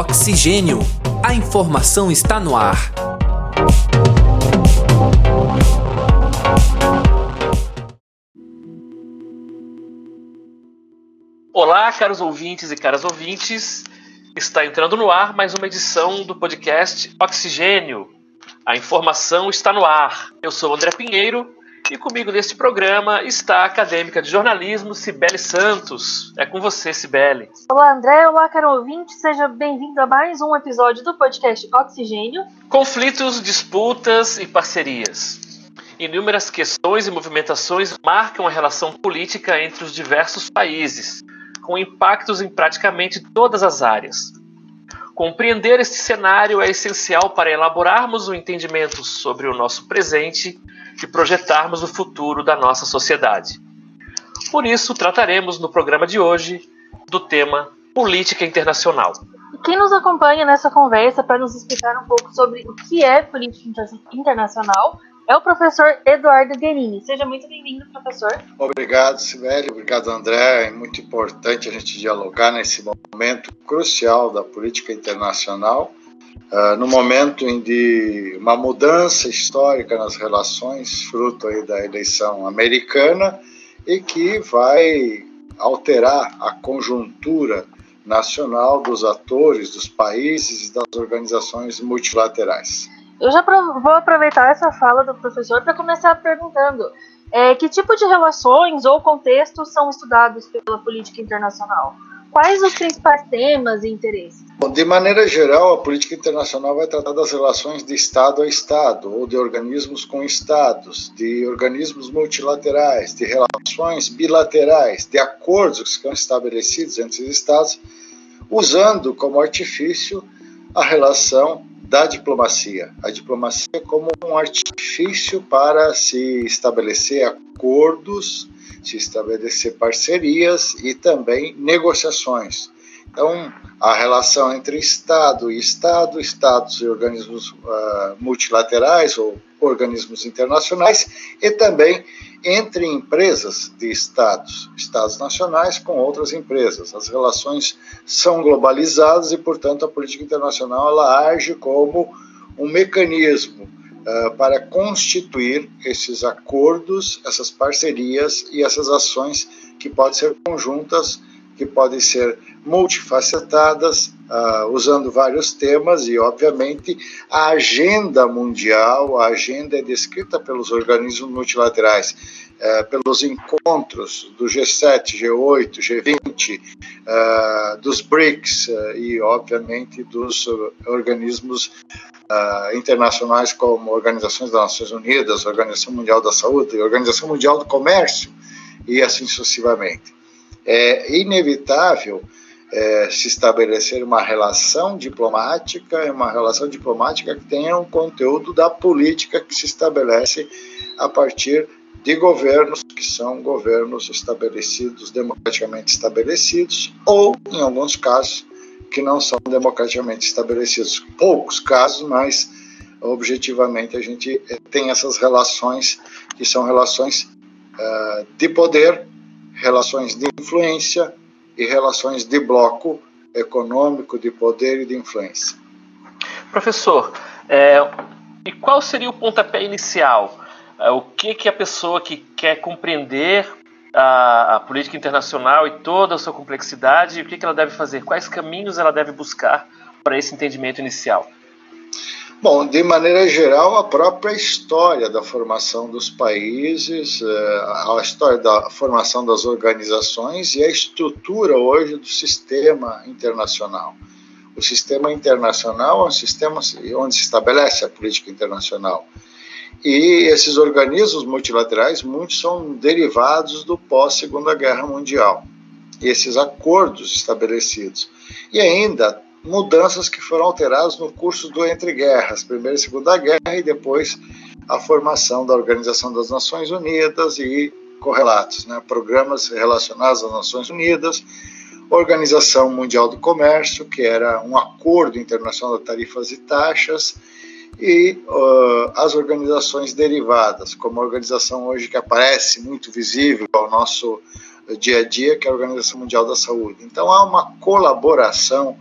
Oxigênio. A informação está no ar. Olá, caros ouvintes e caras ouvintes. Está entrando no ar mais uma edição do podcast Oxigênio. A informação está no ar. Eu sou André Pinheiro e comigo neste programa está a acadêmica de jornalismo Cibele Santos. É com você, Cibele. Olá, André. Olá, caro ouvinte. Seja bem-vindo a mais um episódio do podcast Oxigênio. Conflitos, disputas e parcerias. Inúmeras questões e movimentações marcam a relação política entre os diversos países, com impactos em praticamente todas as áreas. Compreender este cenário é essencial para elaborarmos um entendimento sobre o nosso presente e projetarmos o futuro da nossa sociedade. Por isso, trataremos no programa de hoje do tema política internacional. E quem nos acompanha nessa conversa para nos explicar um pouco sobre o que é política internacional é o professor Eduardo Guerini. Seja muito bem-vindo, professor. Obrigado, Sibeli. Obrigado, André. É muito importante a gente dialogar nesse momento crucial da política internacional, uh, no momento em de uma mudança histórica nas relações, fruto aí da eleição americana, e que vai alterar a conjuntura nacional dos atores, dos países e das organizações multilaterais. Eu já vou aproveitar essa fala do professor para começar perguntando é, que tipo de relações ou contextos são estudados pela política internacional? Quais os principais temas e interesses? Bom, de maneira geral, a política internacional vai tratar das relações de Estado a Estado, ou de organismos com Estados, de organismos multilaterais, de relações bilaterais, de acordos que são estabelecidos entre os Estados, usando como artifício a relação da diplomacia. A diplomacia como um artifício para se estabelecer acordos, se estabelecer parcerias e também negociações. Então, a relação entre Estado e Estado, Estados e organismos uh, multilaterais ou organismos internacionais, e também entre empresas de Estados, Estados nacionais com outras empresas. As relações são globalizadas e, portanto, a política internacional ela age como um mecanismo uh, para constituir esses acordos, essas parcerias e essas ações que podem ser conjuntas, que podem ser multifacetadas, uh, usando vários temas e, obviamente, a agenda mundial, a agenda é descrita pelos organismos multilaterais, uh, pelos encontros do G7, G8, G20, uh, dos BRICS uh, e, obviamente, dos organismos internacionais como Organizações das Nações Unidas, Organização Mundial da Saúde, Organização Mundial do Comércio e assim sucessivamente. É inevitável é, se estabelecer uma relação diplomática, uma relação diplomática que tenha um conteúdo da política que se estabelece a partir de governos que são governos estabelecidos, democraticamente estabelecidos, ou, em alguns casos, que não são democraticamente estabelecidos. Poucos casos, mas objetivamente a gente tem essas relações que são relações uh, de poder, relações de influência, e relações de bloco econômico, de poder e de influência. Professor, é, e qual seria o pontapé inicial? É, o que, que a pessoa que quer compreender a, a, política internacional e toda a sua complexidade, o que, que ela deve fazer? Quais caminhos ela deve buscar para esse entendimento inicial? Bom, de maneira geral, a própria história da formação dos países, eh, a história da formação das organizações e a estrutura hoje do sistema internacional. O sistema internacional é um sistema onde se estabelece a política internacional. E esses organismos multilaterais, muitos são derivados do pós-Segunda Guerra Mundial. Esses acordos estabelecidos. E ainda mudanças que foram alteradas no curso do Entre Guerras, Primeira e Segunda Guerra, e depois a formação da Organização das Nações Unidas e correlatos, né, programas relacionados às Nações Unidas, Organização Mundial do Comércio, que era um acordo internacional de tarifas e taxas, e uh, as organizações derivadas, como a organização hoje que aparece muito visível ao nosso dia a dia, que é a Organização Mundial da Saúde. Então há uma colaboração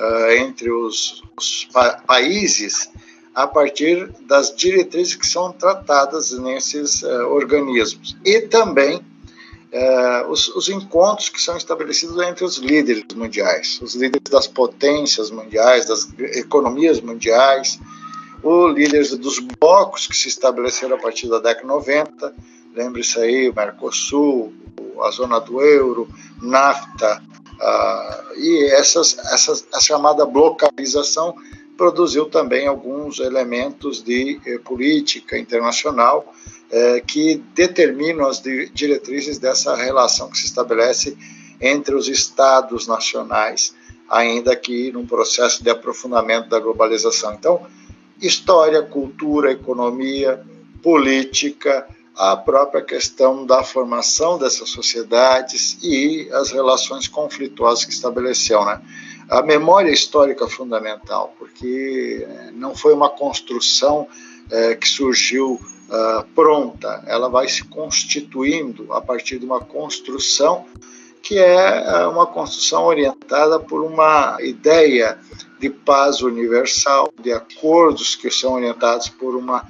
uh, entre os, os pa países a partir das diretrizes que são tratadas nesses uh, organismos. E também uh, os, os, encontros que são estabelecidos entre os líderes mundiais, os líderes das potências mundiais, das economias mundiais, os líderes dos blocos que se estabeleceram a partir da década 90, lembre-se aí, o Mercosul, a zona do euro, NAFTA, uh, e essas, essas, a chamada blocalização produziu também alguns elementos de eh, política internacional eh, que determinam as di diretrizes dessa relação que se estabelece entre os estados nacionais, ainda que num processo de aprofundamento da globalização. Então, história, cultura, economia, política, a própria questão da formação dessas sociedades e as relações conflituosas que estabeleceu, né? A memória histórica é fundamental, porque eh, não foi uma construção é, que surgiu uh, pronta, ela vai se constituindo a partir de uma construção que é uma construção orientada por uma ideia de paz universal, de acordos que são orientados por uma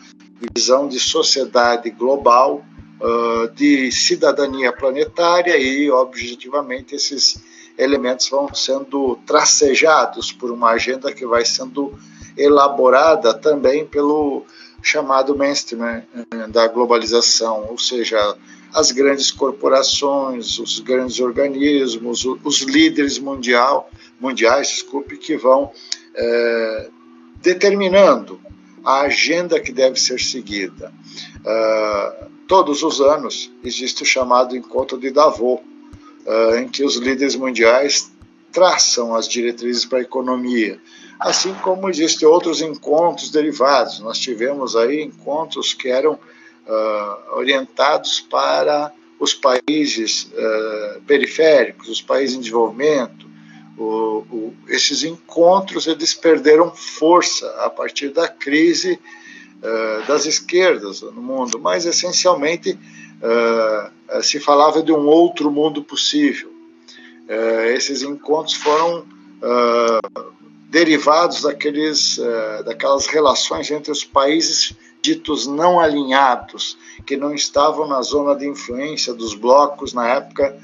visão de sociedade global, uh, de cidadania planetária e, objetivamente, esses elementos vão sendo tracejados por uma agenda que vai sendo elaborada também pelo chamado mainstream né, da globalização, ou seja, as grandes corporações, os grandes organismos, os líderes mundial, mundiais, desculpe, que vão é, determinando a agenda que deve ser seguida. Uh, todos os anos existe o chamado encontro de Davos, uh, em que os líderes mundiais traçam as diretrizes para a economia, assim como existem outros encontros derivados. Nós tivemos aí encontros que eram uh, orientados para os países periféricos, os países em desenvolvimento, o, o, esses encontros eles perderam força a partir da crise uh, das esquerdas no mundo, mas essencialmente uh, se falava de um outro mundo possível. Uh, esses encontros foram derivados daqueles, daquelas relações entre os países ditos não alinhados, que não estavam na zona de influência dos blocos na época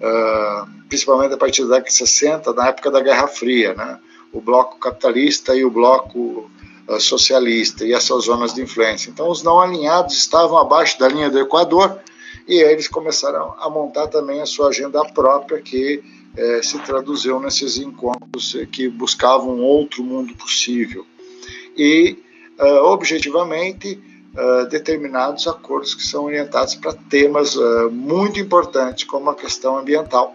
uh, principalmente a partir da década de 60, na época da Guerra Fria, né? o bloco capitalista e o bloco uh, socialista e essas zonas de influência. Então, os não alinhados estavam abaixo da linha do Equador e eles começaram a montar também a sua agenda própria, que se traduziu nesses encontros que buscavam um outro mundo possível. E, uh, objetivamente, uh, determinados acordos que são orientados para temas uh, muito importantes, como a questão ambiental.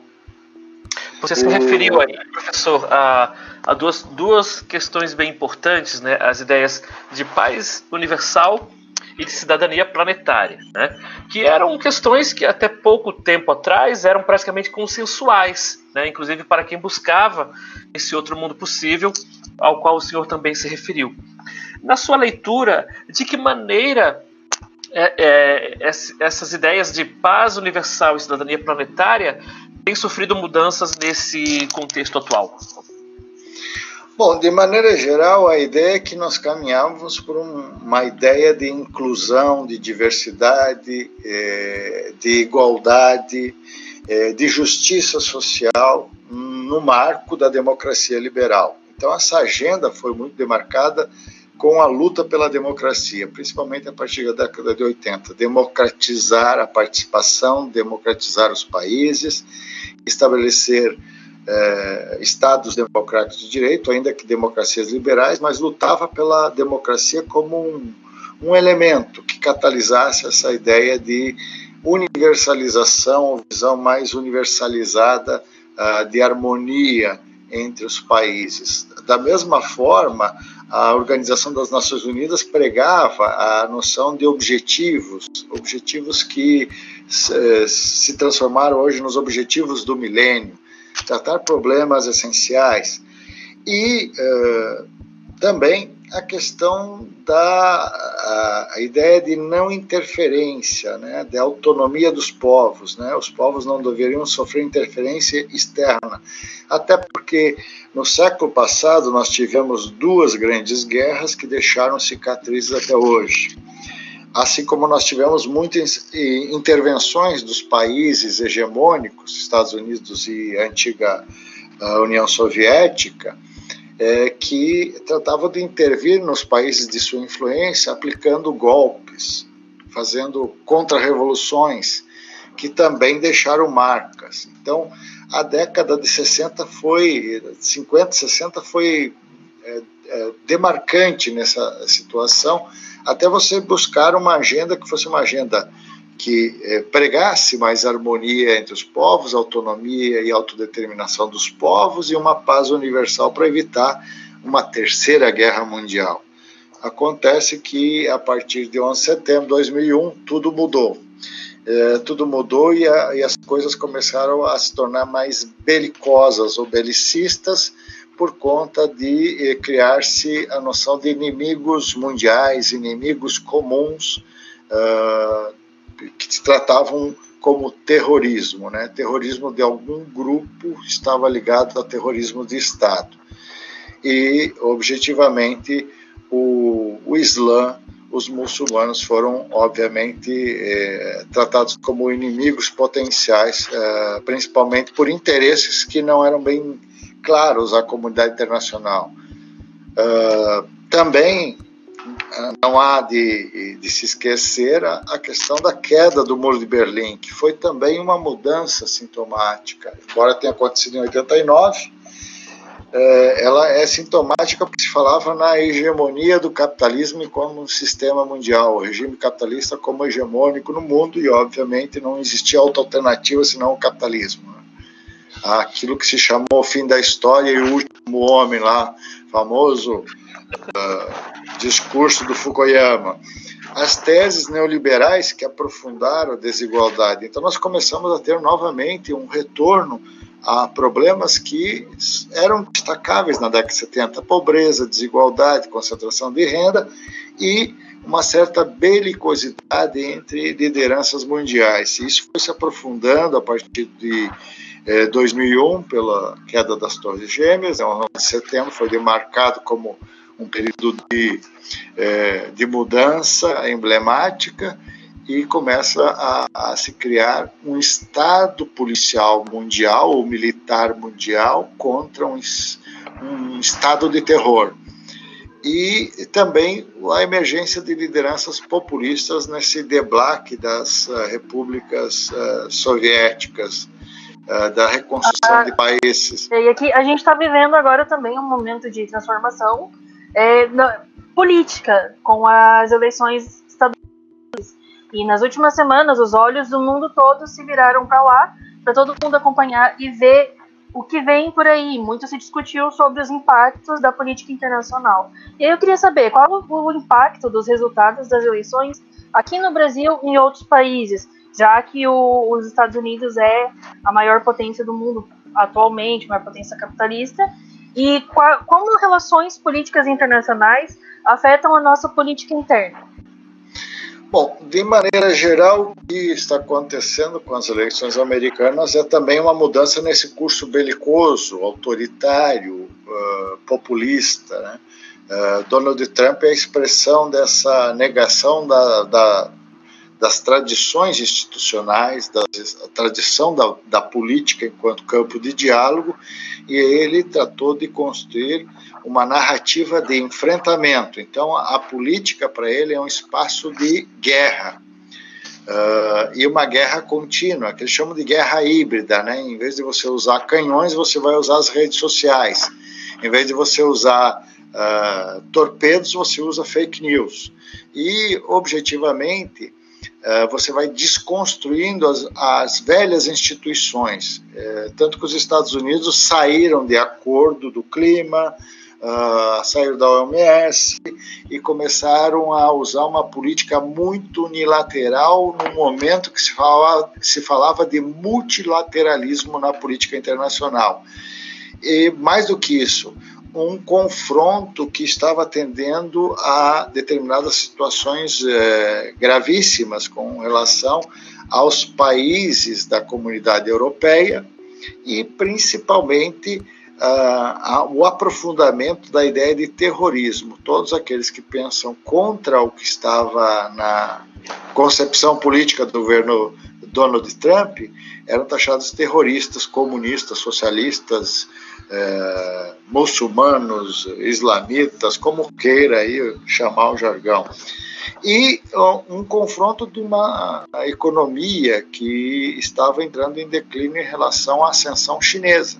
Você se referiu aí, professor, a, a duas, duas questões bem importantes, né? as ideias de paz universal e de cidadania planetária, né? que eram questões que até pouco tempo atrás eram praticamente consensuais, né? inclusive para quem buscava esse outro mundo possível, ao qual o senhor também se referiu. Na sua leitura, de que maneira é, é, essas ideias de paz universal e cidadania planetária têm sofrido mudanças nesse contexto atual? Bom, de maneira geral, a ideia é que nós caminhávamos por uma ideia de inclusão, de diversidade, é, de igualdade, é, de justiça social no marco da democracia liberal. Então, essa agenda foi muito demarcada com a luta pela democracia, principalmente a partir da década de 80. Democratizar a participação, democratizar os países, estabelecer eh, estados democráticos de direito, ainda que democracias liberais, mas lutava pela democracia como um, um elemento que catalisasse essa ideia de universalização, visão mais universalizada uh, de harmonia entre os países. Da mesma forma, a Organização das Nações Unidas pregava a noção de objetivos, objetivos que se transformaram hoje nos objetivos do milênio, tratar problemas essenciais. E uh, também a questão da a, a ideia de não interferência, né, de autonomia dos povos. Né? Os povos não deveriam sofrer interferência externa, até porque no século passado nós tivemos duas grandes guerras que deixaram cicatrizes até hoje. Assim como nós tivemos muitas intervenções dos países hegemônicos, Estados Unidos e a antiga União Soviética, é, que tratava de intervir nos países de sua influência aplicando golpes, fazendo contra-revoluções que também deixaram marcas. Então, a década de 60 foi, 50, 60 foi é, é, demarcante nessa situação, até você buscar uma agenda que fosse uma agenda que é, pregasse mais harmonia entre os povos, autonomia e autodeterminação dos povos e uma paz universal para evitar uma terceira guerra mundial. Acontece que a partir de 11 de setembro de 2001 tudo mudou. É, tudo mudou e, a, e, as coisas começaram a se tornar mais belicosas ou belicistas por conta de eh, criar-se a noção de inimigos mundiais, inimigos comuns, uh, que se tratavam como terrorismo, né? Terrorismo de algum grupo estava ligado a terrorismo de Estado. E, objetivamente, o, o Islã, os muçulmanos foram, obviamente, é, tratados como inimigos potenciais, é, principalmente por interesses que não eram bem claros à comunidade internacional. Uh, também não há de, de, se esquecer a, a, questão da queda do Muro de Berlim, que foi também uma mudança sintomática. Embora tenha acontecido em 89, é, ela é sintomática porque se falava na hegemonia do capitalismo como um sistema mundial, o regime capitalista como hegemônico no mundo e, obviamente, não existia outra alternativa senão o capitalismo. Né? Aquilo que se chamou o fim da história e o último homem lá, famoso uh, discurso do Fukuyama, as teses neoliberais que aprofundaram a desigualdade. Então, nós começamos a ter novamente um retorno a problemas que eram destacáveis na década de 70: pobreza, desigualdade, concentração de renda e uma certa belicosidade entre lideranças mundiais. Isso foi se aprofundando a partir de 2001, eh, pela queda das Torres Gêmeas, é 11 de setembro, foi demarcado como um período de, é, de mudança emblemática e começa a, a, se criar um Estado policial mundial ou militar mundial contra um, um Estado de terror. E também a emergência de lideranças populistas nesse deblaque das uh, repúblicas uh, soviéticas, da reconstrução ah, de países. E aqui a gente está vivendo agora também um momento de transformação é, na, política com as eleições estaduais. E nas últimas semanas, os olhos do mundo todo se viraram para lá, para todo mundo acompanhar e ver o que vem por aí. Muito se discutiu sobre os impactos da política internacional. E aí eu queria saber qual o impacto dos resultados das eleições aqui no Brasil e em outros países, já que o, os Estados Unidos é a maior potência do mundo atualmente, maior potência capitalista, e qual, como relações políticas internacionais afetam a nossa política interna? Bom, de maneira geral, o que está acontecendo com as eleições americanas é também uma mudança nesse curso belicoso, autoritário, uh, populista. Né? Uh, Donald Trump é a expressão dessa negação da, da das tradições institucionais, da tradição da, da política enquanto campo de diálogo, e ele tratou de construir uma narrativa de enfrentamento. Então, a, a política para ele é um espaço de guerra. Uh, e uma guerra contínua, que eles chamam de guerra híbrida, né? Em vez de você usar canhões, você vai usar as redes sociais. Em vez de você usar uh, torpedos, você usa fake news. E, objetivamente, você vai desconstruindo as, as velhas instituições. É, tanto que os Estados Unidos saíram de acordo do clima, uh, saíram da OMS e começaram a usar uma política muito unilateral no momento que se falava, se falava de multilateralismo na política internacional. E mais do que isso, um confronto que estava atendendo a determinadas situações é, gravíssimas com relação aos países da comunidade europeia e principalmente uh, o aprofundamento da ideia de terrorismo. Todos aqueles que pensam contra o que estava na concepção política do governo Donald Trump eram taxados terroristas, comunistas, socialistas, eh, muçulmanos, islamitas, como queira aí chamar o jargão. E um confronto de uma economia que estava entrando em declínio em relação à ascensão chinesa.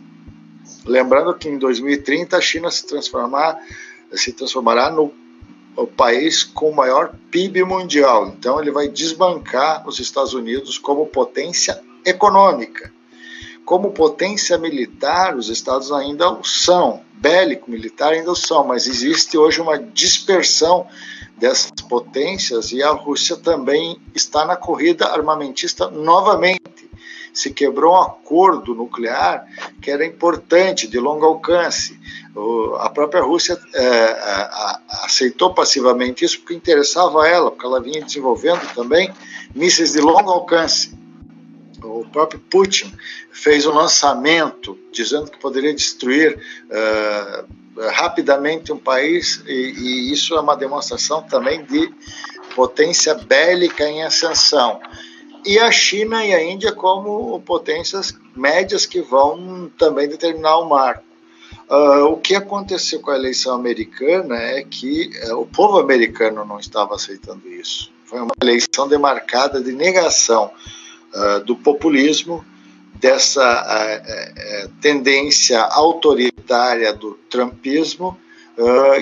Lembrando que em 2030 a China se transformar se transformará no o país com o maior PIB mundial. Então ele vai desbancar os Estados Unidos como potência econômica. Como potência militar, os Estados ainda o são, bélico militar ainda o são, mas existe hoje uma dispersão dessas potências e a Rússia também está na corrida armamentista novamente se quebrou um acordo nuclear que era importante, de longo alcance. O, a própria Rússia é, a, a, aceitou passivamente isso porque interessava a ela, porque ela vinha desenvolvendo também mísseis de longo alcance. O próprio Putin fez um lançamento dizendo que poderia destruir uh, rapidamente um país, e, e isso é uma demonstração também de potência bélica em ascensão e a China e a Índia como potências médias que vão também determinar o marco. Uh, o que aconteceu com a eleição americana é que uh, o povo americano não estava aceitando isso. Foi uma eleição demarcada de negação uh, do populismo, dessa uh, tendência autoritária do trumpismo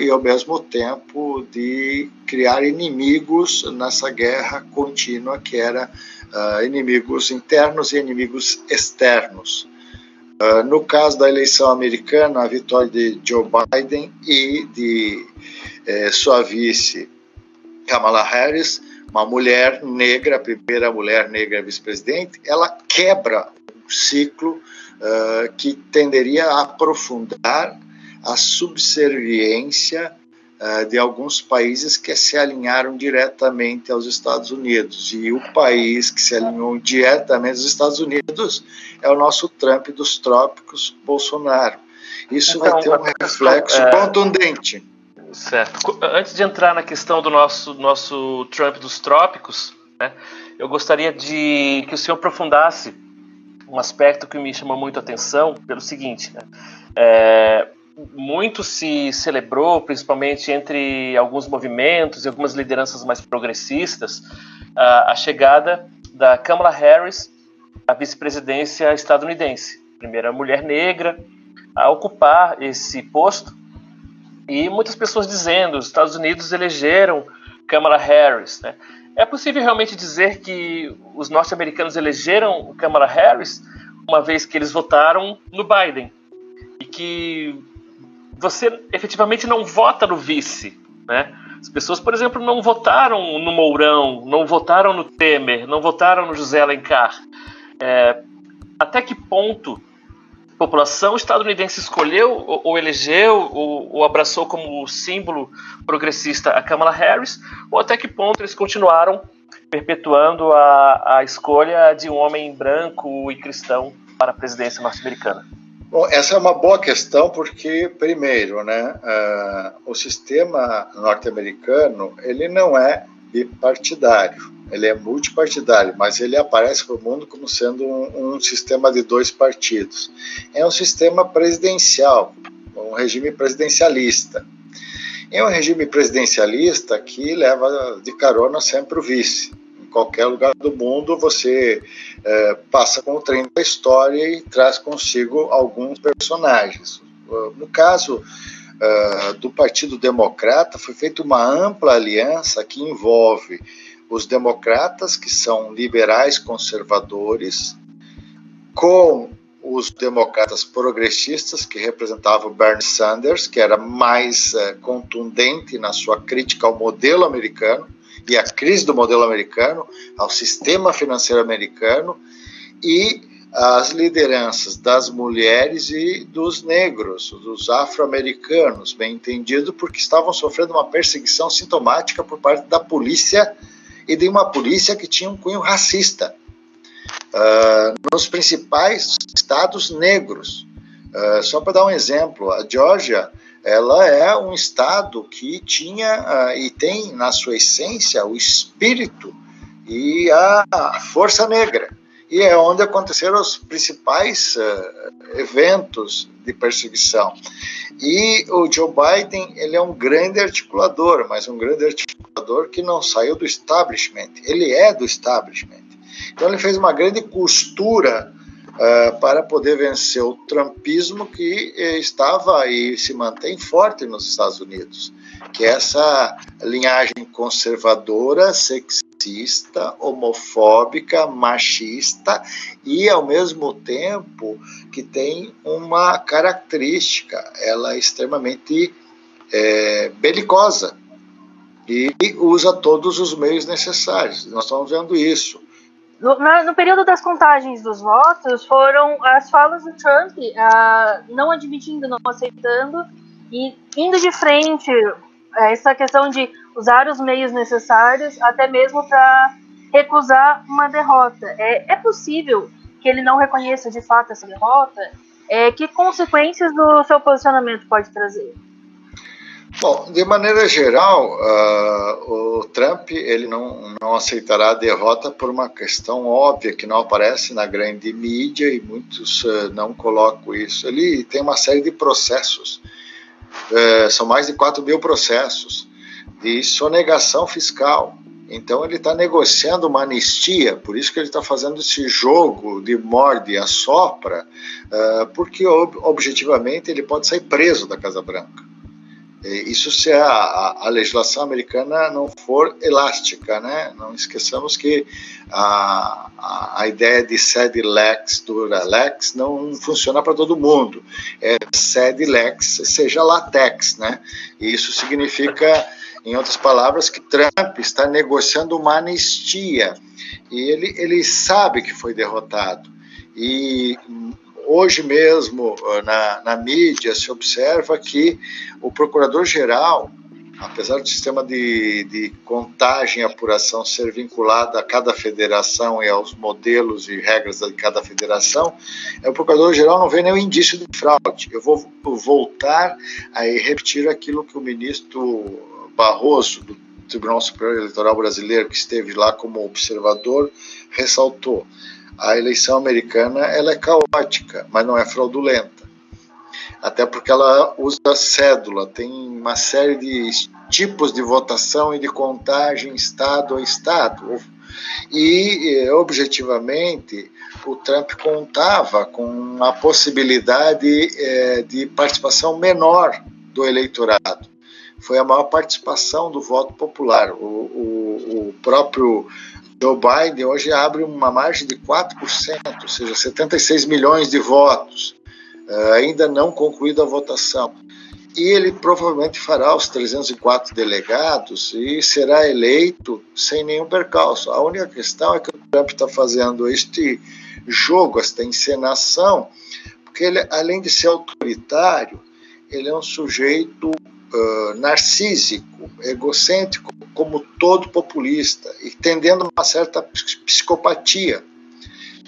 e, ao mesmo tempo, de criar inimigos nessa guerra contínua que era inimigos internos e inimigos externos. Uh, no caso da eleição americana, a vitória de Joe Biden e de eh, sua vice Kamala Harris, uma mulher negra, a primeira mulher negra vice-presidente, ela quebra um ciclo uh, que tenderia a aprofundar a subserviência uh, de alguns países que se alinharam diretamente aos Estados Unidos. E o país que se alinhou diretamente aos Estados Unidos é o nosso Trump dos trópicos, Bolsonaro. Isso então, vai ter um reflexo é... contundente. Certo. Antes de entrar na questão do nosso, nosso Trump dos trópicos, né, eu gostaria de que o senhor aprofundasse um aspecto que me chamou muito a atenção pelo seguinte. Né, é, muito se celebrou, principalmente entre alguns movimentos e algumas lideranças mais progressistas, a, a chegada da Kamala Harris à vice-presidência estadunidense, primeira mulher negra a ocupar esse posto. E muitas pessoas dizendo, os Estados Unidos elegeram Kamala Harris. Né? É possível realmente dizer que os norte-americanos elegeram Kamala Harris uma vez que eles votaram no Biden e que você efetivamente não vota no vice, né? As pessoas, por exemplo, não votaram no Mourão, não votaram no Temer, não votaram no José Alencar. É, até que ponto população estadunidense escolheu ou, ou elegeu ou, ou, abraçou como símbolo progressista a Kamala Harris, ou até que ponto eles continuaram perpetuando a, a escolha de um homem branco e cristão para a presidência norte-americana? Bom, essa é uma boa questão porque, primeiro, né, uh, o sistema norte-americano ele não é bipartidário, ele é multipartidário, mas ele aparece para o mundo como sendo um, um sistema de dois partidos. É um sistema presidencial, um regime presidencialista. É um regime presidencialista que leva de carona sempre o vice qualquer lugar do mundo você é, passa com o trem da história e traz consigo alguns personagens. No caso uh, do Partido Democrata, foi feita uma ampla aliança que envolve os democratas, que são liberais conservadores, com os democratas progressistas, que representavam Bernie Sanders, que era mais uh, contundente na sua crítica ao modelo americano, e a crise do modelo americano, ao sistema financeiro americano, e as lideranças das mulheres e dos negros, dos afro-americanos, bem entendido, porque estavam sofrendo uma perseguição sintomática por parte da polícia e de uma polícia que tinha um cunho racista uh, nos principais estados negros. Uh, só para dar um exemplo, a Geórgia ela é um estado que tinha uh, e tem na sua essência o espírito e a força negra e é onde aconteceram os principais uh, eventos de perseguição. E o Joe Biden, ele é um grande articulador, mas um grande articulador que não saiu do establishment. Ele é do establishment. Então ele fez uma grande costura uh, para poder vencer o trumpismo que eh, estava e se mantém forte nos Estados Unidos, que é essa linhagem conservadora, sexista, homofóbica, machista e ao mesmo tempo que tem uma característica, ela é extremamente é, belicosa e usa todos os meios necessários. Nós estamos vendo isso. No, no, período das contagens dos votos, foram as falas do Trump não admitindo, não aceitando e indo de frente essa questão de usar os meios necessários, até mesmo para recusar uma derrota. É, é possível que ele não reconheça de fato essa derrota? É, que consequências do seu posicionamento pode trazer? Bom, de maneira geral, uh, o Trump ele não, não aceitará a derrota por uma questão óbvia que não aparece na grande mídia e muitos uh, não colocam isso. Ele tem uma série de processos, uh, são mais de 4 mil processos de sonegação fiscal. Então ele está negociando uma anistia, por isso que ele está fazendo esse jogo de morde a sopra, porque objetivamente ele pode sair preso da Casa Branca. Isso se a, a, legislação americana não for elástica, né? Não esqueçamos que a, a, a ideia de sede lex dura lex não funciona para todo mundo. É sede lex seja latex, né? E isso significa, em outras palavras, que Trump está negociando uma anistia e ele, ele sabe que foi derrotado. E Hoje mesmo, ah, na, na mídia, se observa que o procurador-geral, apesar do sistema de, de contagem e apuração ser vinculado a cada federação e aos modelos e regras de cada federação, é, o procurador-geral não vê nenhum indício de fraude. Eu vou voltar a repetir aquilo que o ministro Barroso, do Tribunal Superior Eleitoral Brasileiro, que esteve lá como observador, ressaltou a eleição americana ela é caótica, mas não é fraudulenta. Até porque ela usa cédula, tem uma série de tipos de votação e de contagem estado a estado. E, eh, objetivamente, o Trump contava com a possibilidade é, de participação menor do eleitorado. Foi a maior participação do voto popular. O, o, o próprio Joe Biden hoje abre uma margem de 4%, ou seja, 76 milhões de votos, uh, ainda não concluída a votação. E ele provavelmente fará os 304 delegados e será eleito sem nenhum percalço. A única questão é que o Trump está fazendo este jogo, esta encenação, porque ele, além de ser autoritário, ele é um sujeito narcísico, egocêntrico, como todo populista, e tendendo a uma certa psicopatia.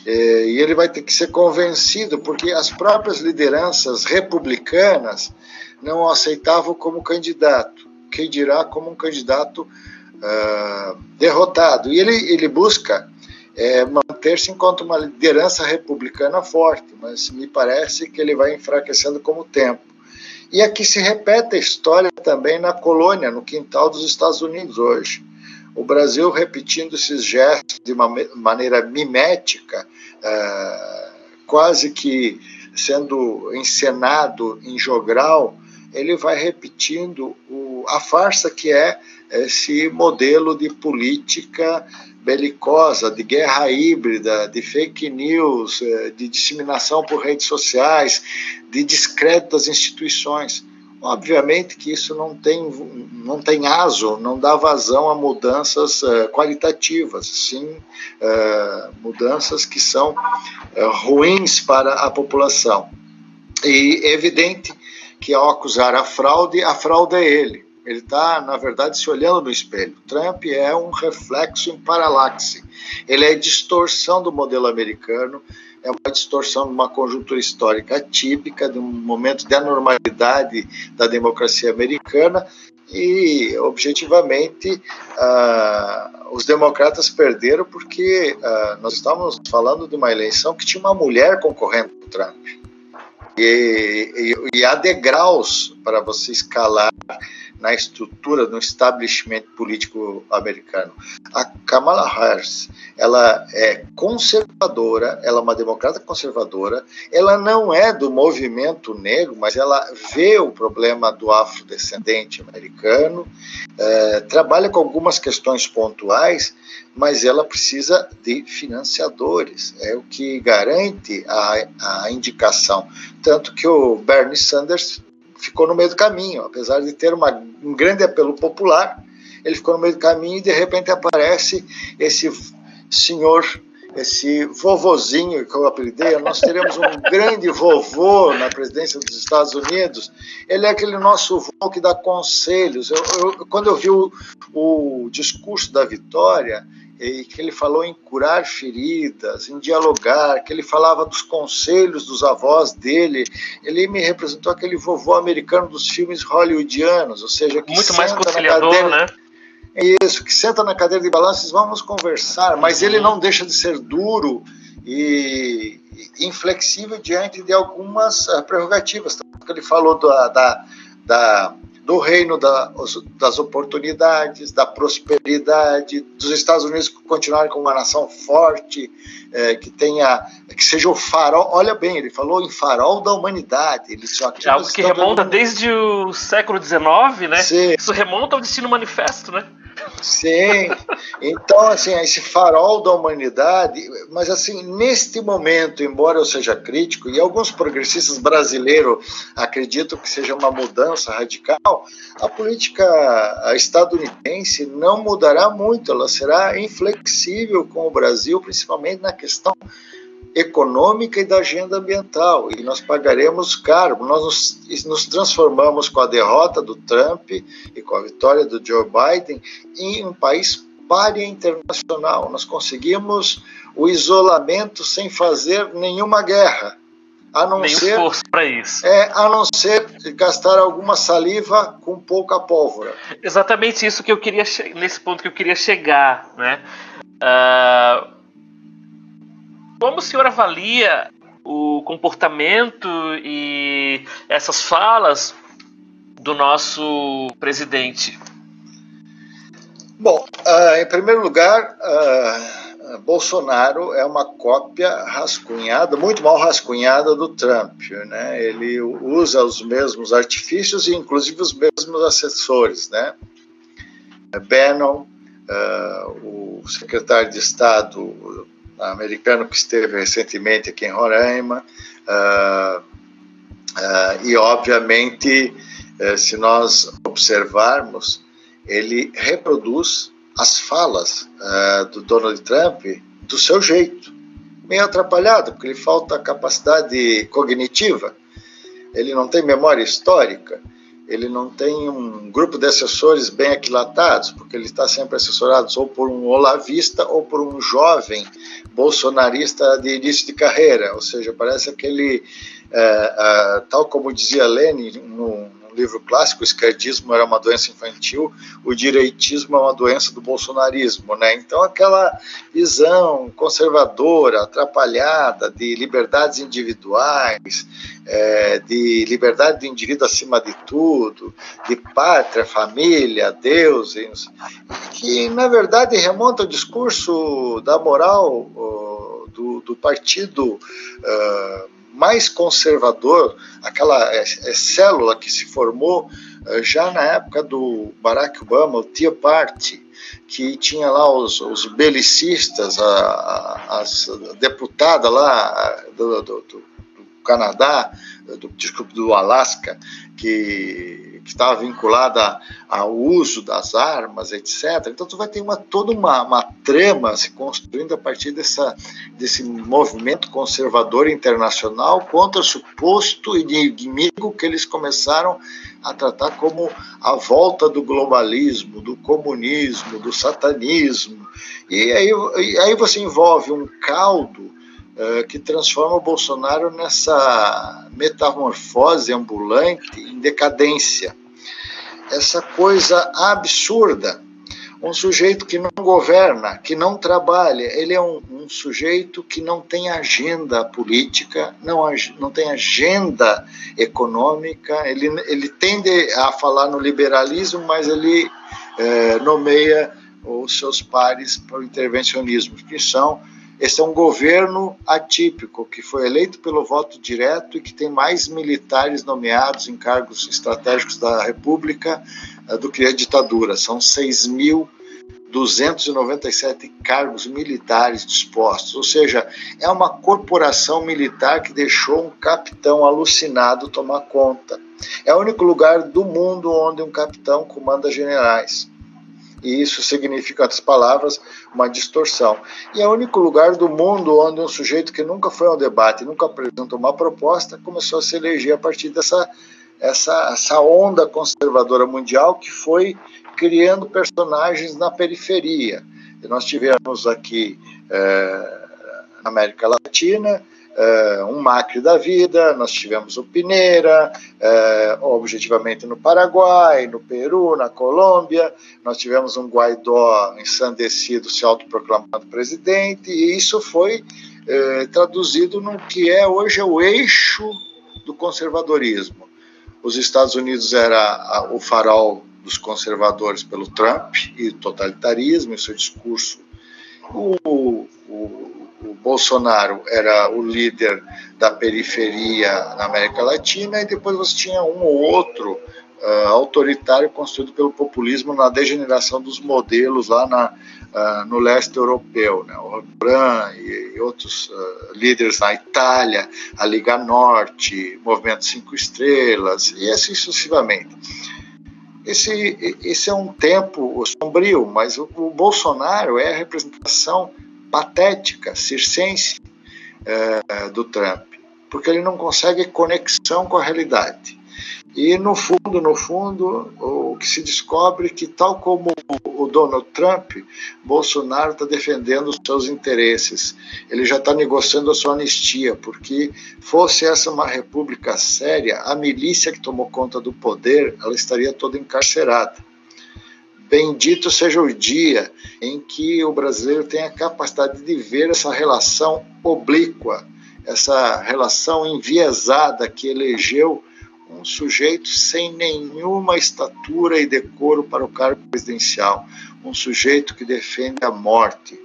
É, e ele vai ter que ser convencido, porque as próprias lideranças republicanas não o aceitavam como candidato, quem dirá como um candidato uh, derrotado. E ele, ele busca é, manter-se enquanto uma liderança republicana forte, mas me parece que ele vai enfraquecendo com o tempo. E aqui se repete a história também na colônia, no quintal dos Estados Unidos hoje. O Brasil repetindo esses gestos de uma maneira mimética, uh, quase que sendo encenado em jogral, ele vai repetindo a farsa que é esse modelo de política belicosa, de guerra híbrida, de fake news, eh, de disseminação por redes sociais, de descrédito das instituições. Obviamente que isso não tem, não tem aso, não dá vazão a mudanças uh, qualitativas, sim uh, mudanças que são ruins para a população. E é evidente que ao acusar a fraude, a fraude é ele. Ele está, na verdade, se olhando no espelho. Trump é um reflexo em paralaxe. Ele é distorção do modelo americano é uma distorção de uma conjuntura histórica típica, de um momento de anormalidade da democracia americana e, objetivamente, uh, os democratas perderam porque uh, nós estávamos falando de uma eleição que tinha uma mulher concorrendo com Trump. E, e, e há degraus para você escalar na estrutura do establishment político americano. A Kamala Harris, ela é conservadora, ela é uma democrata conservadora, ela não é do movimento negro, mas ela vê o problema do afrodescendente americano, é, trabalha com algumas questões pontuais, mas ela precisa de financiadores, é o que garante a, a indicação. Tanto que o Bernie Sanders ficou no meio do caminho, apesar de ter uma, um grande apelo popular, ele ficou no meio do caminho e de repente aparece esse senhor, esse vovozinho que eu apelidei, nós teremos um grande vovô na presidência dos Estados Unidos, ele é aquele nosso vô que dá conselhos. Eu, eu, quando eu vi o, o discurso da Vitória, e que ele falou em curar feridas, em dialogar, que ele falava dos conselhos dos avós dele. Ele me representou aquele vovô americano dos filmes hollywoodianos, ou seja, que muito mais conciliador, cadeira, né? Isso, que senta na cadeira de balanços, vamos conversar, mas ele não deixa de ser duro e inflexível diante de algumas uh, prerrogativas. Ele falou da, da, da do reino da, das oportunidades, da prosperidade, dos Estados Unidos continuarem como uma nação forte, é, que tenha, que seja o farol. Olha bem, ele falou em farol da humanidade. Ele só é algo que remonta desde o século XIX, né? Sim. Isso remonta ao Destino Manifesto, né? Sim, então assim, esse farol da humanidade, mas assim, neste momento, embora eu seja crítico, e alguns progressistas brasileiros acreditam que seja uma mudança radical, a política estadunidense não mudará muito, ela será inflexível com o Brasil, principalmente na questão econômica e da agenda ambiental. E nós pagaremos caro. Nós nos, nos, transformamos com a derrota do Trump e com a vitória do Joe Biden em um país párea internacional. Nós conseguimos o isolamento sem fazer nenhuma guerra. A não Nem ser, esforço para isso. É, a não ser gastar alguma saliva com pouca pólvora. Exatamente isso que eu queria nesse ponto que eu queria chegar, né? Uh, como o senhor avalia o comportamento e essas falas do nosso presidente? Bom, uh, em primeiro lugar, uh, Bolsonaro é uma cópia rascunhada, muito mal rascunhada do Trump. Né? Ele usa os mesmos artifícios e, inclusive, os mesmos assessores. Né? Bannon, uh, o secretário de Estado americano que esteve recentemente aqui em Roraima. Uh, uh, e, obviamente, uh, se nós observarmos, ele reproduz as falas ah, do Donald Trump do seu jeito, meio atrapalhado, porque ele falta capacidade cognitiva, ele não tem memória histórica ele não tem um grupo de assessores bem aquilatados, porque ele está sempre assessorado ou por um olavista ou por um jovem bolsonarista de início de carreira, ou seja, parece aquele, é, é, tal como dizia Lenin no, livro clássico, o esquerdismo era uma doença infantil, o direitismo é uma doença do bolsonarismo, né? Então aquela visão conservadora, atrapalhada de liberdades individuais, é, de liberdade do indivíduo acima de tudo, de pátria, família, Deus, que na verdade remonta ao discurso da moral do, do partido uh, mais conservador, aquela é, é, célula que se formou é, já na época do Barack Obama, o Tea Party, que tinha lá os, os belicistas, a, a, as deputadas lá do, do, do, Canadá, do, desculpe, do Alasca, que estava vinculada ao uso das armas, etc. Então, tu vai ter uma, toda uma, uma trama se construindo a partir dessa, desse movimento conservador internacional contra o suposto inimigo que eles começaram a tratar como a volta do globalismo, do comunismo, do satanismo. E aí, e aí você envolve um caldo uh, que transforma o Bolsonaro nessa metamorfose ambulante em decadência. Essa coisa absurda. Um sujeito que não governa, que não trabalha, ele é um, um sujeito que não tem agenda política, não, não tem agenda econômica, ele, ele tende a falar no liberalismo, mas ele é, nomeia os seus pares para o intervencionismo, que são esse é um governo atípico, que foi eleito pelo voto direto e que tem mais militares nomeados em cargos estratégicos da República uh, do que a ditadura. São 6.297 cargos militares dispostos. Ou seja, é uma corporação militar que deixou um capitão alucinado tomar conta. É o único lugar do mundo onde um capitão comanda generais e isso significa, outras palavras, uma distorção. E é o único lugar do mundo onde um sujeito que nunca foi ao debate, nunca apresentou uma proposta, começou a se eleger a partir dessa essa, essa onda conservadora mundial que foi criando personagens na periferia. E nós tivemos aqui é, na América Latina uh, um Macri da vida, nós tivemos o Pineira, uh, objetivamente no Paraguai, no Peru, na Colômbia, nós tivemos um Guaidó ensandecido se autoproclamando presidente, e isso foi uh, traduzido no que é hoje o eixo do conservadorismo. Os Estados Unidos era a, o farol dos conservadores pelo Trump e totalitarismo, em seu discurso. O Bolsonaro era o líder da periferia na América Latina e depois você tinha um ou outro uh, autoritário construído pelo populismo na degeneração dos modelos lá na, uh, no leste europeu, né? o Orbán e, e outros uh, líderes na Itália, a Liga Norte, Movimento Cinco Estrelas e assim sucessivamente. Esse, esse é um tempo sombrio, mas o, o Bolsonaro é a representação patética, circense é, do Trump, porque ele não consegue conexão com a realidade. E no fundo, no fundo, o que se descobre é que, tal como o Donald Trump, Bolsonaro está defendendo os seus interesses. Ele já está negociando a sua anistia, porque fosse essa uma república séria, a milícia que tomou conta do poder, ela estaria toda encarcerada. Bendito seja o dia em que o brasileiro tem a capacidade de ver essa relação oblíqua, essa relação enviesada que elegeu um sujeito sem nenhuma estatura e decoro para o cargo presidencial, um sujeito que defende a morte,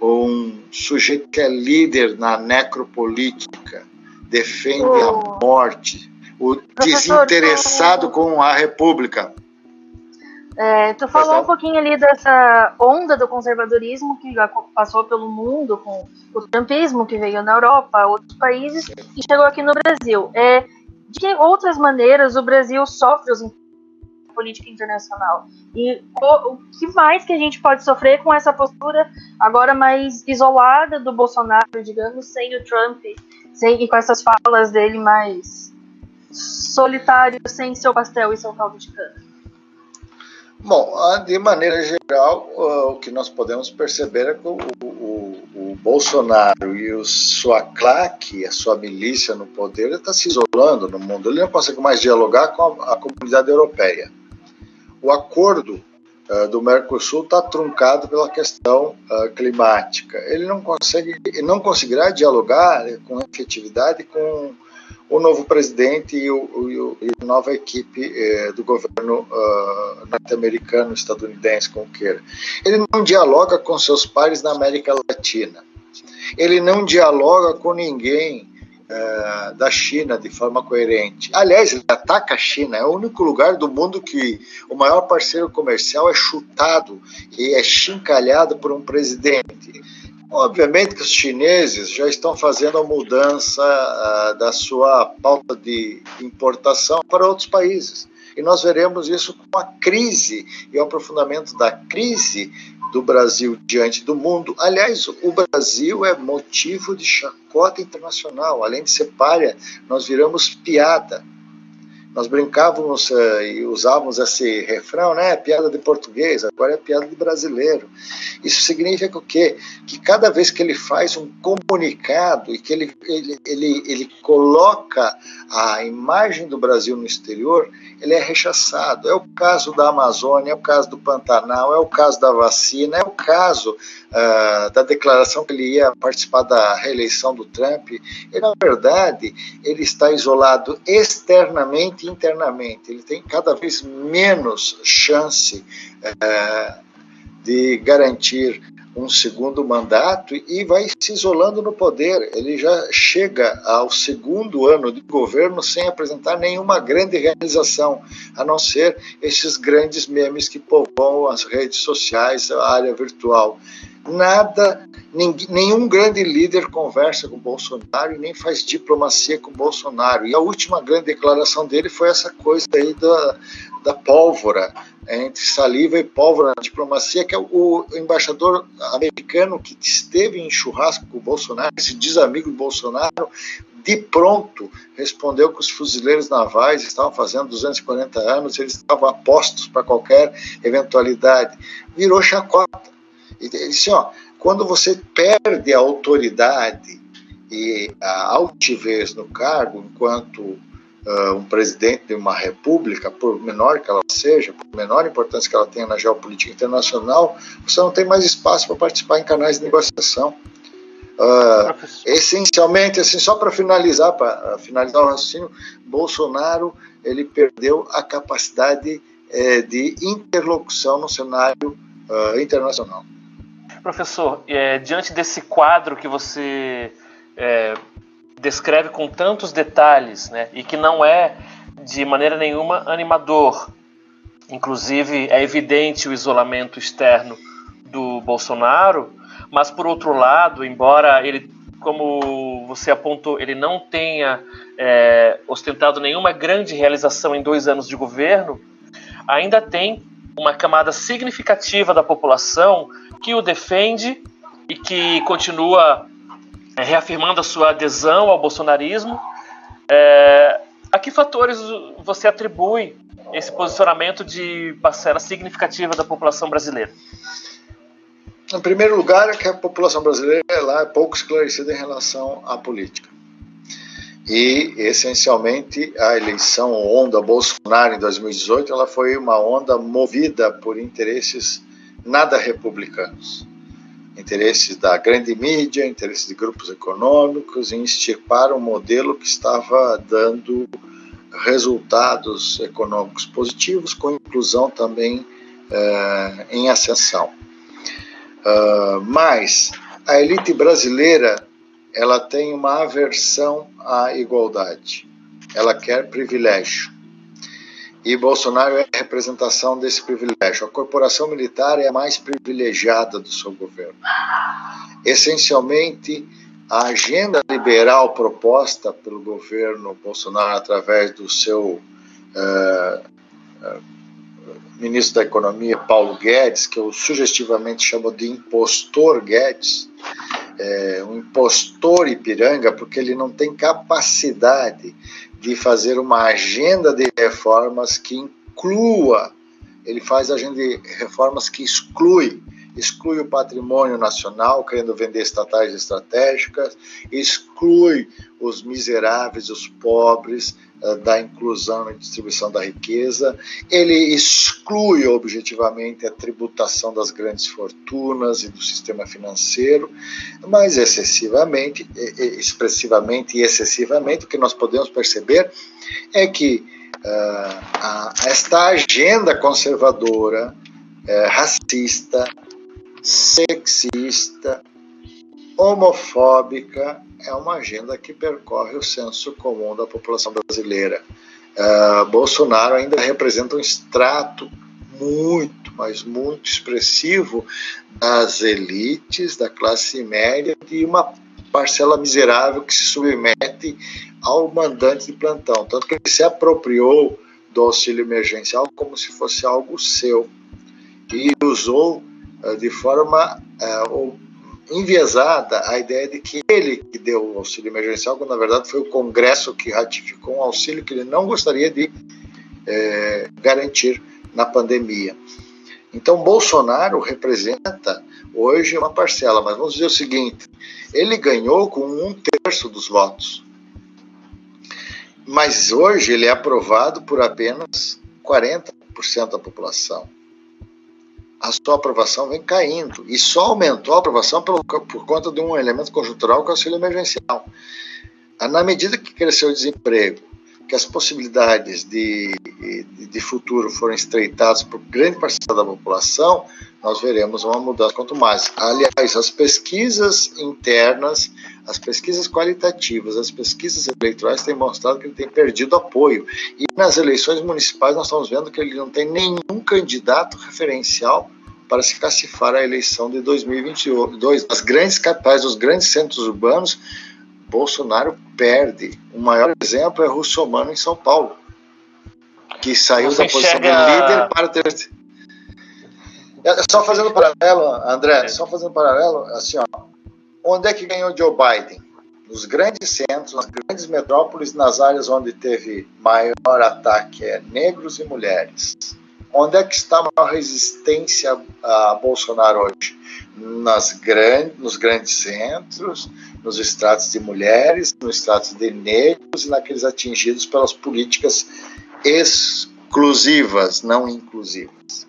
um sujeito que é líder na necropolítica, defende oh. a morte, o desinteressado com a república. É, tu falou um pouquinho ali dessa onda do conservadorismo que já passou pelo mundo, com o trumpismo que veio na Europa, outros países, e chegou aqui no Brasil. É, de que outras maneiras o Brasil sofre os política internacional? E o, o que mais que a gente pode sofrer com essa postura agora mais isolada do Bolsonaro, digamos, sem o Trump, sem, e com essas falas dele mais solitário, sem seu pastel e seu caldo de cana? Bom, de maneira geral, o que nós podemos perceber é que o, o, o Bolsonaro e o, sua claque, a sua milícia no poder, está se isolando no mundo. Ele não consegue mais dialogar com a, a comunidade europeia. O acordo uh, do Mercosul está truncado pela questão uh, climática. Ele não consegue, não conseguirá dialogar com efetividade com o novo presidente e, o, e a nova equipe eh, do governo uh, norte-americano, estadunidense, como queira. Ele não dialoga com seus pares na América Latina. Ele não dialoga com ninguém uh, da China de forma coerente. Aliás, ele ataca a China. É o único lugar do mundo que o maior parceiro comercial é chutado e é chincalhado por um presidente Obviamente que os chineses já estão fazendo a mudança uh, da sua pauta de importação para outros países. E nós veremos isso com a crise e o aprofundamento da crise do Brasil diante do mundo. Aliás, o Brasil é motivo de chacota internacional. Além de ser párea, nós viramos piada nós brincávamos uh, e usávamos esse refrão, né? Piada de português, agora é piada de brasileiro. Isso significa o quê? Que cada vez que ele faz um comunicado e que ele, ele, ele, ele coloca a imagem do Brasil no exterior, ele é rechaçado. É o caso da Amazônia, é o caso do Pantanal, é o caso da vacina, é o caso uh, da declaração que ele ia participar da reeleição do Trump. Na verdade, ele está isolado externamente internamente. Ele tem cada vez menos chance uh, de garantir um segundo mandato e vai se isolando no poder. Ele já chega ao segundo ano de governo sem apresentar nenhuma grande realização, a não ser esses grandes memes que povoam as redes sociais, a área virtual nada, nenhum grande líder conversa com Bolsonaro e nem faz diplomacia com Bolsonaro. E a última grande declaração dele foi essa coisa aí da, da pólvora, entre saliva e pólvora na diplomacia, que é o embaixador americano que esteve em churrasco com o Bolsonaro, esse desamigo do Bolsonaro, de pronto respondeu que os fuzileiros navais estavam fazendo 240 anos, eles estavam apostos para qualquer eventualidade. Virou chacota e assim, ó, quando você perde a autoridade e a altivez no cargo, enquanto uh, um presidente de uma república, por menor que ela seja, por menor importância que ela tenha na geopolítica internacional, você não tem mais espaço para participar em canais de negociação. Uh, essencialmente, assim, só para finalizar, para finalizar o raciocínio, Bolsonaro ele perdeu a capacidade eh, de interlocução no cenário uh, internacional. Professor, é, diante desse quadro que você é, descreve com tantos detalhes, né, e que não é de maneira nenhuma animador, inclusive é evidente o isolamento externo do Bolsonaro, mas por outro lado, embora ele, como você apontou, ele não tenha é, ostentado nenhuma grande realização em dois anos de governo, ainda tem uma camada significativa da população que o defende e que continua é, reafirmando a sua adesão ao bolsonarismo. É, a que fatores você atribui esse posicionamento de parcela significativa da população brasileira? Em primeiro lugar, é que a população brasileira é pouco esclarecida em relação à política. E, essencialmente, a eleição onda Bolsonaro em 2018 ela foi uma onda movida por interesses nada republicanos. Interesses da grande mídia, interesses de grupos econômicos em extirpar um modelo que estava dando resultados econômicos positivos, com inclusão também eh, em ascensão. Uh, mas a elite brasileira ela tem uma aversão à igualdade. Ela quer privilégio e Bolsonaro é a representação desse privilégio. A corporação militar é a mais privilegiada do seu governo. Essencialmente, a agenda liberal proposta pelo governo Bolsonaro através do seu uh, uh, ministro da Economia, Paulo Guedes, que eu sugestivamente chamo de impostor Guedes, é, um impostor Ipiranga, porque ele não tem capacidade de fazer uma agenda de reformas que inclua, ele faz agenda de reformas que exclui, exclui o patrimônio nacional, querendo vender estatais estratégicas, exclui os miseráveis, os pobres, da inclusão e distribuição da riqueza, ele exclui objetivamente a tributação das grandes fortunas e do sistema financeiro, mas excessivamente, expressivamente e excessivamente, o que nós podemos perceber é que uh, a, esta agenda conservadora, uh, racista, sexista, homofóbica, é uma agenda que percorre o senso comum da população brasileira. Uh, Bolsonaro ainda representa um extrato muito, mas muito expressivo das elites, da classe média, de uma parcela miserável que se submete ao mandante de plantão. Tanto que ele se apropriou do auxílio emergencial como se fosse algo seu e usou uh, de forma uh, enviesada a ideia de que ele que deu o auxílio emergencial, quando na verdade foi o Congresso que ratificou um auxílio que ele não gostaria de uh, garantir na pandemia. Então, Bolsonaro representa hoje uma parcela, mas vamos dizer o seguinte: ele ganhou com um terço dos votos. Mas hoje ele é aprovado por apenas 40% da população. A sua aprovação vem caindo e só aumentou a aprovação por, por conta de um elemento conjuntural que é o auxílio emergencial. Na medida que cresceu o desemprego, que as possibilidades de, de, de, futuro forem estreitadas por grande parcela da população, nós veremos uma mudança quanto mais. Aliás, as pesquisas internas, as pesquisas qualitativas, as pesquisas eleitorais têm mostrado que ele tem perdido apoio. E nas eleições municipais nós estamos vendo que ele não tem nenhum candidato referencial para se cacifar a eleição de 2022. As grandes capitais, os grandes centros urbanos, Bolsonaro perde. O maior exemplo é Russomano em São Paulo, que saiu Você da posição enxerga... de líder para ter. É, só fazendo paralelo, André, é. só fazendo paralelo, assim, ó, onde é que ganhou Joe Biden? Nos grandes centros, nas grandes metrópoles, nas áreas onde teve maior ataque é negros e mulheres. Onde é que está a maior resistência a Bolsonaro hoje? Nas grandes, nos grandes centros, nos estratos de mulheres, nos estratos de negros e naqueles atingidos pelas políticas exclusivas, não inclusivas.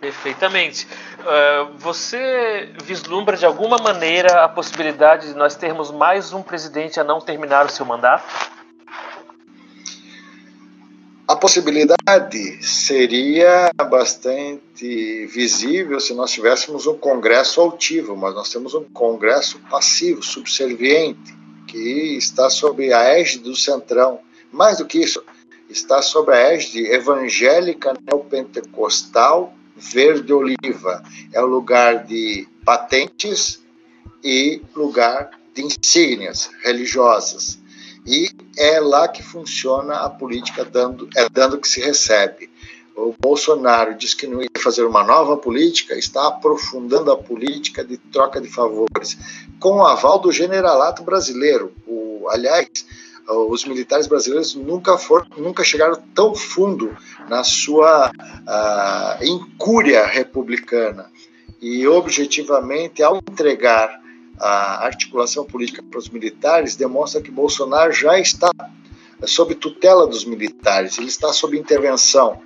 Perfeitamente. Uh, você vislumbra de alguma maneira a possibilidade de nós termos mais um presidente a não terminar o seu mandato? A possibilidade seria bastante visível se nós tivéssemos um Congresso altivo, mas nós temos um Congresso passivo, subserviente, que está sob a égide do Centrão. Mais do que isso, está sob a égide evangélica neopentecostal verde-oliva. É o lugar de patentes e lugar de insígnias religiosas e é lá que funciona a política dando é dando que se recebe. O Bolsonaro diz que não ia fazer uma nova política, está aprofundando a política de troca de favores, com o aval do generalato brasileiro. O, aliás, os militares brasileiros nunca, foram, nunca chegaram tão fundo na sua uh, incúria republicana. E, objetivamente, ao entregar a articulação política para os militares demonstra que Bolsonaro já está sob tutela dos militares, ele está sob intervenção.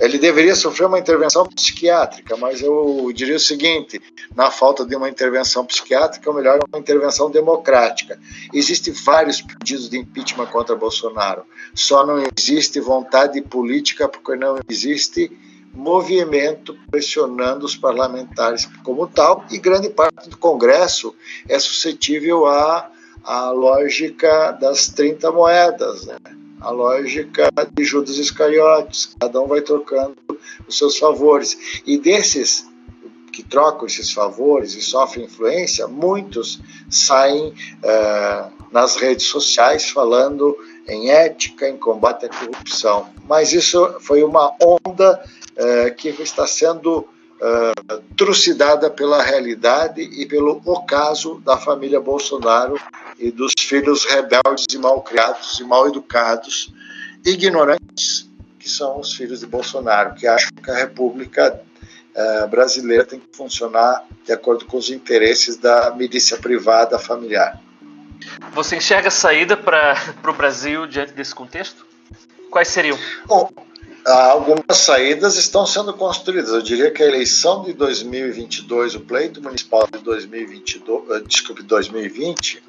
Ele deveria sofrer uma intervenção psiquiátrica, mas eu diria o seguinte: na falta de uma intervenção psiquiátrica, o melhor é uma intervenção democrática. Existem vários pedidos de impeachment contra Bolsonaro, só não existe vontade política porque não existe movimento pressionando os parlamentares como tal, e grande parte do Congresso é suscetível à, à lógica das 30 moedas, né? A lógica de Judas Iscariotes, cada um vai trocando os seus favores. E desses que trocam esses favores e sofrem influência, muitos saem uh, nas redes sociais falando em ética, em combate à corrupção. Mas isso foi uma onda é, que está sendo é, trucidada pela realidade e pelo ocaso da família Bolsonaro e dos filhos rebeldes e mal criados e mal educados, ignorantes, que são os filhos de Bolsonaro, que acham que a República é, brasileira tem que funcionar de acordo com os interesses da milícia privada familiar. Você enxerga saída para o Brasil diante desse contexto? Quais seriam? Bom, algumas saídas estão sendo construídas. Eu diria que a eleição de 2022, o pleito municipal de 2022, eh, desculpe, 2020,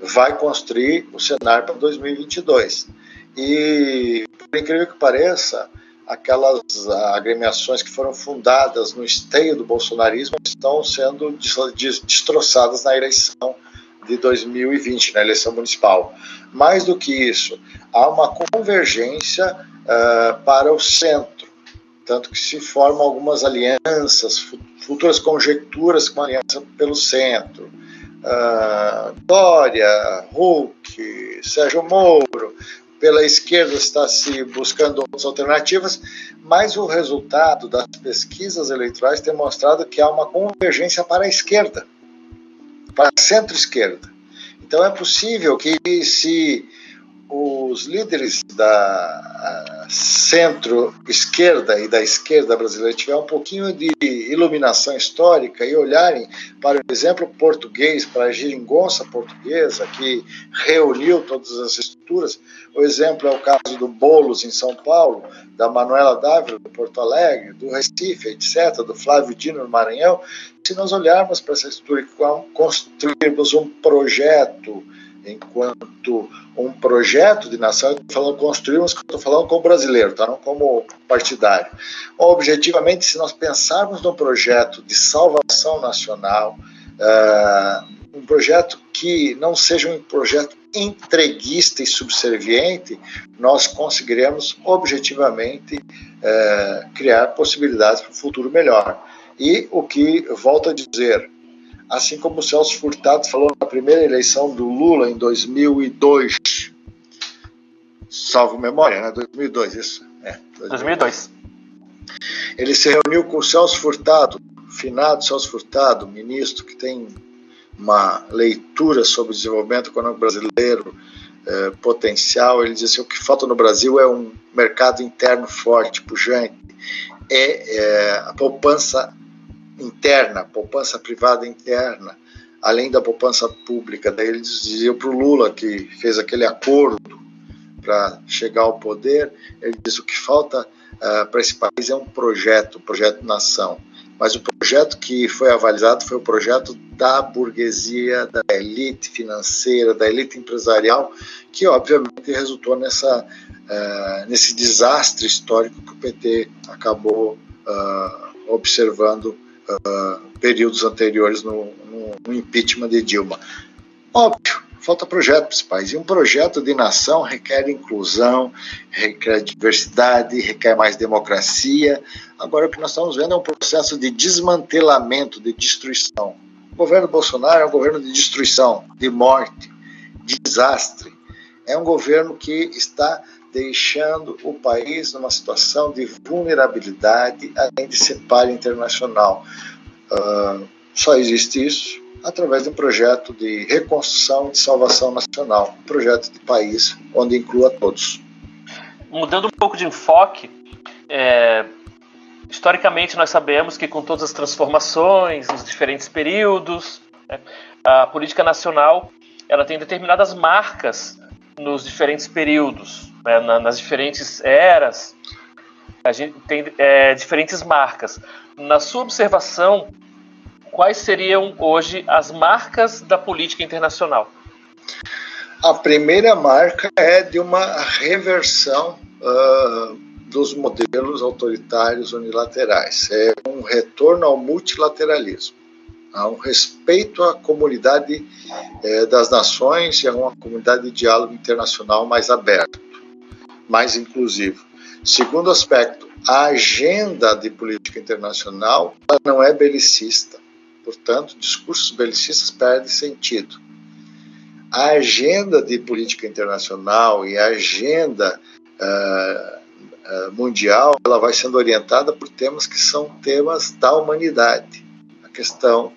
vai construir o cenário para 2022. E, por incrível que pareça, aquelas agremiações que foram fundadas no esteio do bolsonarismo estão sendo destroçadas na eleição de 2020, na eleição municipal. Mais do que isso, há uma convergência uh, para o centro. tanto que se formam algumas alianças, futuras conjecturas com aliança pelo centro. Uh, Dória, Huck, Sérgio Moro, pela esquerda está se buscando outras alternativas, mas o resultado das pesquisas eleitorais tem mostrado que há uma convergência para a esquerda, para a centro-esquerda. Então é possível que se os líderes da centro-esquerda e da esquerda brasileira tiverem um pouquinho de iluminação histórica e olharem para o exemplo português, para a geringonça portuguesa, que reuniu todas as estruturas, o exemplo é o caso do Bolos em São Paulo, da Manuela Dávila do Porto Alegre, do Recife, etc., do Flávio Dino no Maranhão, se nós olharmos para essa estrutura e construirmos um projeto enquanto um projeto de nação, eu estou falando construirmos, estou falando como brasileiro, tá? não como partidário. Objetivamente, se nós pensarmos num projeto de salvação nacional, uh, um projeto que não seja um projeto entreguista e subserviente, nós conseguiremos objetivamente uh, criar possibilidades para um futuro melhor. E o que, volto a dizer, assim como o Celso Furtado falou na primeira eleição do Lula em 2002, salvo memória, né? 2002, isso? É, 2002. Ele se reuniu com o Celso Furtado, finado Celso Furtado, ministro que tem uma leitura sobre o desenvolvimento econômico brasileiro é, potencial. Ele disse assim, o que falta no Brasil é um mercado interno forte, pujante, é, é a poupança interna, poupança privada interna, além da poupança pública. Daí eles diziam para o Lula, que fez aquele acordo para chegar ao poder, ele disse o que falta uh, para esse país é um projeto, projeto nação. Mas o projeto que foi avalizado foi o projeto da burguesia, da elite financeira, da elite empresarial, que obviamente resultou nessa, uh, nesse desastre histórico que o PT acabou uh, observando uh, períodos anteriores no, no, no, impeachment de Dilma. Óbvio, falta projeto para esse país. E um projeto de nação requer inclusão, requer diversidade, requer mais democracia. Agora, o que nós estamos vendo é um processo de desmantelamento, de destruição. O governo Bolsonaro é um governo de destruição, de morte, de desastre. É um governo que está deixando o país numa situação de vulnerabilidade, além de ser palha internacional. Uh, só existe isso através de um projeto de reconstrução e salvação nacional, um projeto de país onde inclua todos. Mudando um pouco de enfoque, é, historicamente nós sabemos que com todas as transformações, os diferentes períodos, né, a política nacional ela tem determinadas marcas nos diferentes períodos né, na, nas diferentes eras, a gente tem é, diferentes marcas. Na sua observação, quais seriam hoje as marcas da política internacional? A primeira marca é de uma reversão uh, dos modelos autoritários unilaterais. É um retorno ao multilateralismo, a um respeito à comunidade eh, das nações e a uma comunidade de diálogo internacional mais aberta mais inclusivo. Segundo aspecto, a agenda de política internacional não é belicista. Portanto, discursos belicistas perdem sentido. A agenda de política internacional e a agenda uh, uh, mundial ela vai sendo orientada por temas que são temas da humanidade. A questão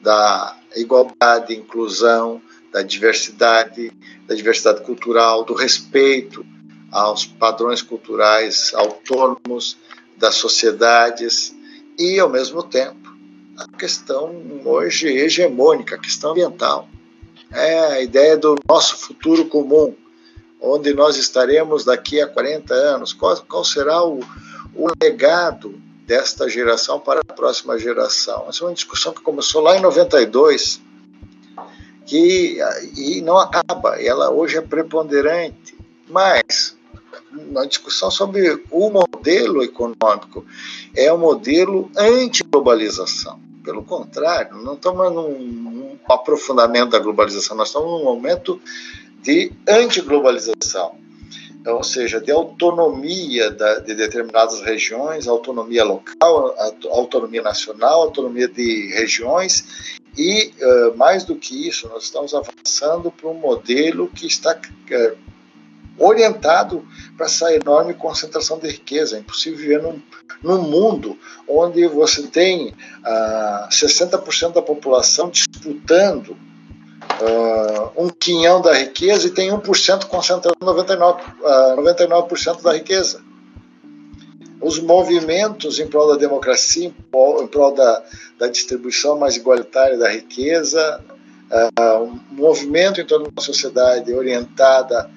da igualdade, inclusão, da diversidade, da diversidade cultural, do respeito aos padrões culturais autônomos das sociedades e, ao mesmo tempo, a questão hoje hegemônica, a questão ambiental. É a ideia do nosso futuro comum, onde nós estaremos daqui a 40 anos, qual, qual será o, o legado desta geração para a próxima geração. Essa é uma discussão que começou lá em 92 que, e não acaba, ela hoje é preponderante, mas uma discussão sobre o modelo econômico. É um modelo anti-globalização. Pelo contrário, não estamos num, aprofundamento da globalização, nós estamos num momento de anti-globalização. ou seja, de autonomia de determinadas regiões, autonomia local, autonomia nacional, autonomia de regiões, e uh, mais do que isso, nós estamos avançando para um modelo que está uh, orientado para essa enorme concentração de riqueza. É impossível viver num, num mundo onde você tem ah, 60% da população disputando uh, um quinhão da riqueza e tem 1% concentrando 99%, uh, 99 da riqueza. Os movimentos em prol da democracia, em prol, em prol da, da, distribuição mais igualitária da riqueza, uh, um movimento em toda uma sociedade orientada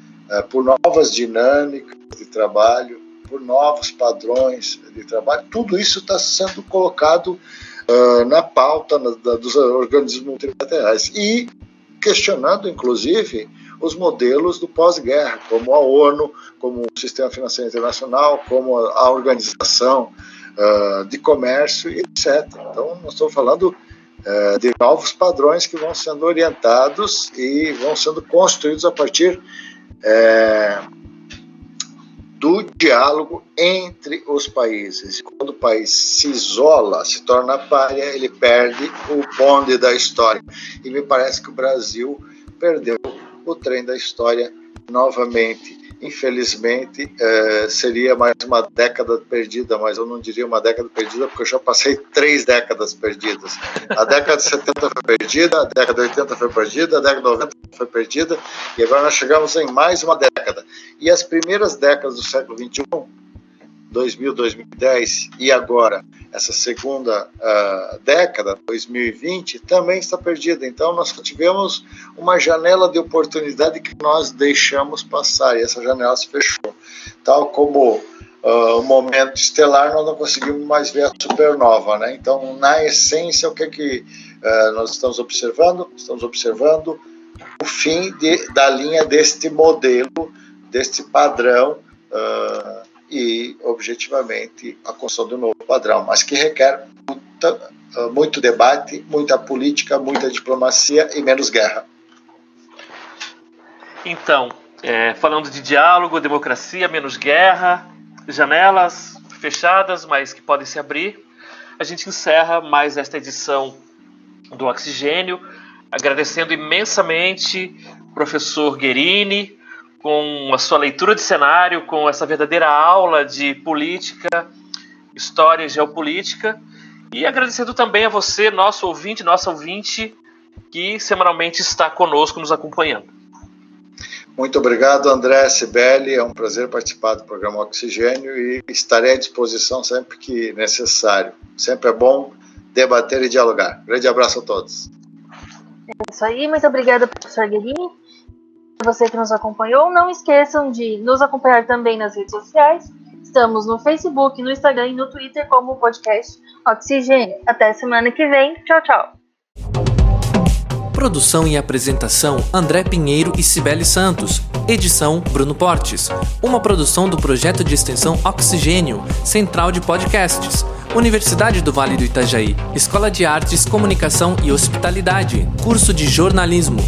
por novas dinâmicas de trabalho, por novos padrões de trabalho, tudo isso está sendo colocado uh, na pauta na, da, dos organismos multilaterais. E questionando, inclusive, os modelos do pós-guerra, como a ONU, como o Sistema Financeiro Internacional, como a Organização uh, de Comércio, etc. Então, nós estamos falando uh, de novos padrões que vão sendo orientados e vão sendo construídos a partir uh, do diálogo entre os países. Quando o país se isola, se torna párea, ele perde o bonde da história. E me parece que o Brasil perdeu o trem da história novamente. Infelizmente, é, seria mais uma década perdida, mas eu não diria uma década perdida, porque eu já passei três décadas perdidas. A década de 70 foi perdida, a década de 80 foi perdida, a década de 90 foi perdida, e agora nós chegamos em mais uma década. E as primeiras décadas do século XXI 2000, 2010 e agora essa segunda uh, década, 2020, também está perdida. Então nós tivemos uma janela de oportunidade que nós deixamos passar e essa janela se fechou. Tal como uh, o momento estelar, nós não conseguimos mais ver a supernova. Né? Então, na essência, o que, é que uh, nós estamos observando? Estamos observando o fim de, da linha deste modelo, deste padrão. Uh, e, objetivamente, a construção do novo padrão, mas que requer muita, ah, muito debate, muita política, muita diplomacia e menos guerra. Então, é, falando de diálogo, democracia, menos guerra, janelas fechadas, mas que podem se abrir, a gente encerra mais esta edição do Oxigênio, agradecendo imensamente professor Guerini, com a sua leitura de cenário, com essa verdadeira aula de política, história e geopolítica. E agradecendo também a você, nosso ouvinte, nossa ouvinte, que semanalmente está conosco, nos acompanhando. Muito obrigado, André Sibeli. É um prazer participar do programa Oxigênio e estarei à disposição sempre que necessário. Sempre é bom debater e dialogar. Grande abraço a todos. É isso aí. Muito obrigada, professor Guerini você que nos acompanhou. Não esqueçam de nos acompanhar também nas redes sociais. Estamos no Facebook, no Instagram e no Twitter como podcast Oxigênio. Até semana que vem. Tchau, tchau. Produção e apresentação André Pinheiro e Cibele Santos. Edição Bruno Portes. Uma produção do projeto de extensão Oxigênio, Central de Podcasts. Universidade do Vale do Itajaí, Escola de Artes, Comunicação e Hospitalidade, curso de jornalismo.